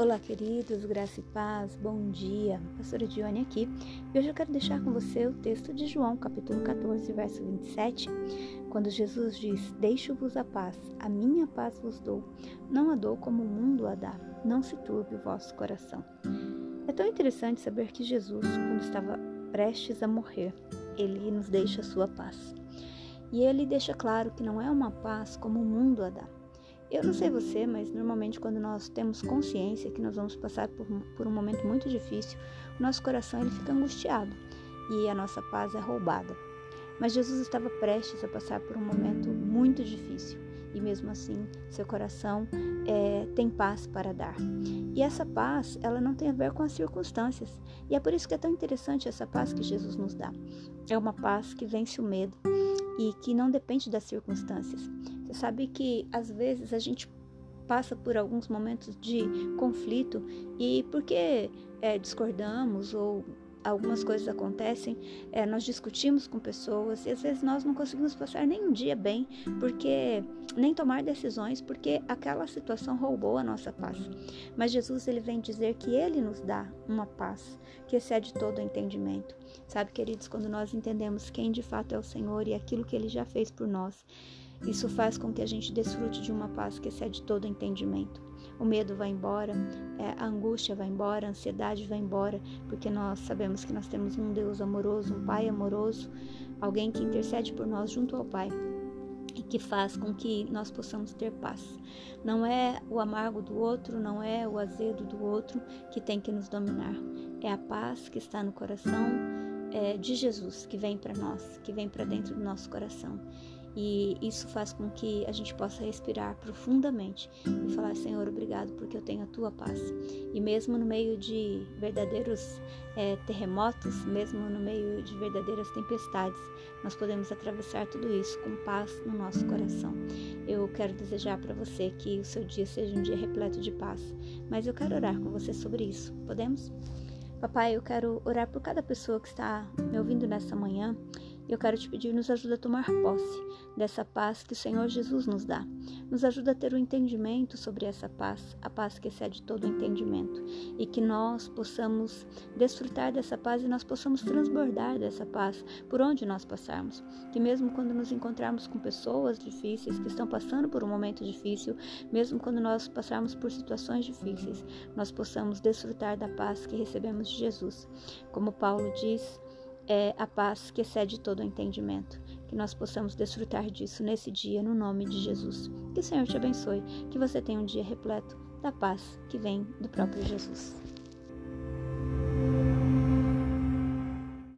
Olá, queridos, graça e paz, bom dia. Pastora Dione aqui. E hoje eu quero deixar com você o texto de João, capítulo 14, verso 27, quando Jesus diz: Deixo-vos a paz, a minha paz vos dou. Não a dou como o mundo a dá. Não se turbe o vosso coração. É tão interessante saber que Jesus, quando estava prestes a morrer, ele nos deixa a sua paz. E ele deixa claro que não é uma paz como o mundo a dá. Eu não sei você, mas normalmente quando nós temos consciência que nós vamos passar por, por um momento muito difícil, o nosso coração ele fica angustiado e a nossa paz é roubada. Mas Jesus estava prestes a passar por um momento muito difícil e mesmo assim seu coração é, tem paz para dar. E essa paz, ela não tem a ver com as circunstâncias. E é por isso que é tão interessante essa paz que Jesus nos dá. É uma paz que vence o medo e que não depende das circunstâncias. Você sabe que às vezes a gente passa por alguns momentos de conflito e porque é, discordamos ou algumas coisas acontecem, é, nós discutimos com pessoas e às vezes nós não conseguimos passar nem um dia bem, porque nem tomar decisões, porque aquela situação roubou a nossa paz. Mas Jesus ele vem dizer que ele nos dá uma paz que excede todo o entendimento. Sabe, queridos, quando nós entendemos quem de fato é o Senhor e aquilo que ele já fez por nós, isso faz com que a gente desfrute de uma paz que excede todo entendimento. O medo vai embora, é, a angústia vai embora, a ansiedade vai embora, porque nós sabemos que nós temos um Deus amoroso, um Pai amoroso, alguém que intercede por nós junto ao Pai e que faz com que nós possamos ter paz. Não é o amargo do outro, não é o azedo do outro que tem que nos dominar. É a paz que está no coração é, de Jesus que vem para nós, que vem para dentro do nosso coração. E isso faz com que a gente possa respirar profundamente e falar: Senhor, obrigado porque eu tenho a tua paz. E mesmo no meio de verdadeiros é, terremotos, mesmo no meio de verdadeiras tempestades, nós podemos atravessar tudo isso com paz no nosso coração. Eu quero desejar para você que o seu dia seja um dia repleto de paz, mas eu quero orar com você sobre isso. Podemos? Papai, eu quero orar por cada pessoa que está me ouvindo nessa manhã eu quero te pedir, nos ajuda a tomar posse dessa paz que o Senhor Jesus nos dá. Nos ajuda a ter o um entendimento sobre essa paz, a paz que excede todo entendimento. E que nós possamos desfrutar dessa paz e nós possamos transbordar dessa paz por onde nós passarmos. Que mesmo quando nos encontrarmos com pessoas difíceis, que estão passando por um momento difícil, mesmo quando nós passarmos por situações difíceis, nós possamos desfrutar da paz que recebemos de Jesus. Como Paulo diz, é a paz que excede todo o entendimento. Que nós possamos desfrutar disso nesse dia, no nome de Jesus. Que o Senhor te abençoe, que você tenha um dia repleto da paz que vem do próprio Jesus.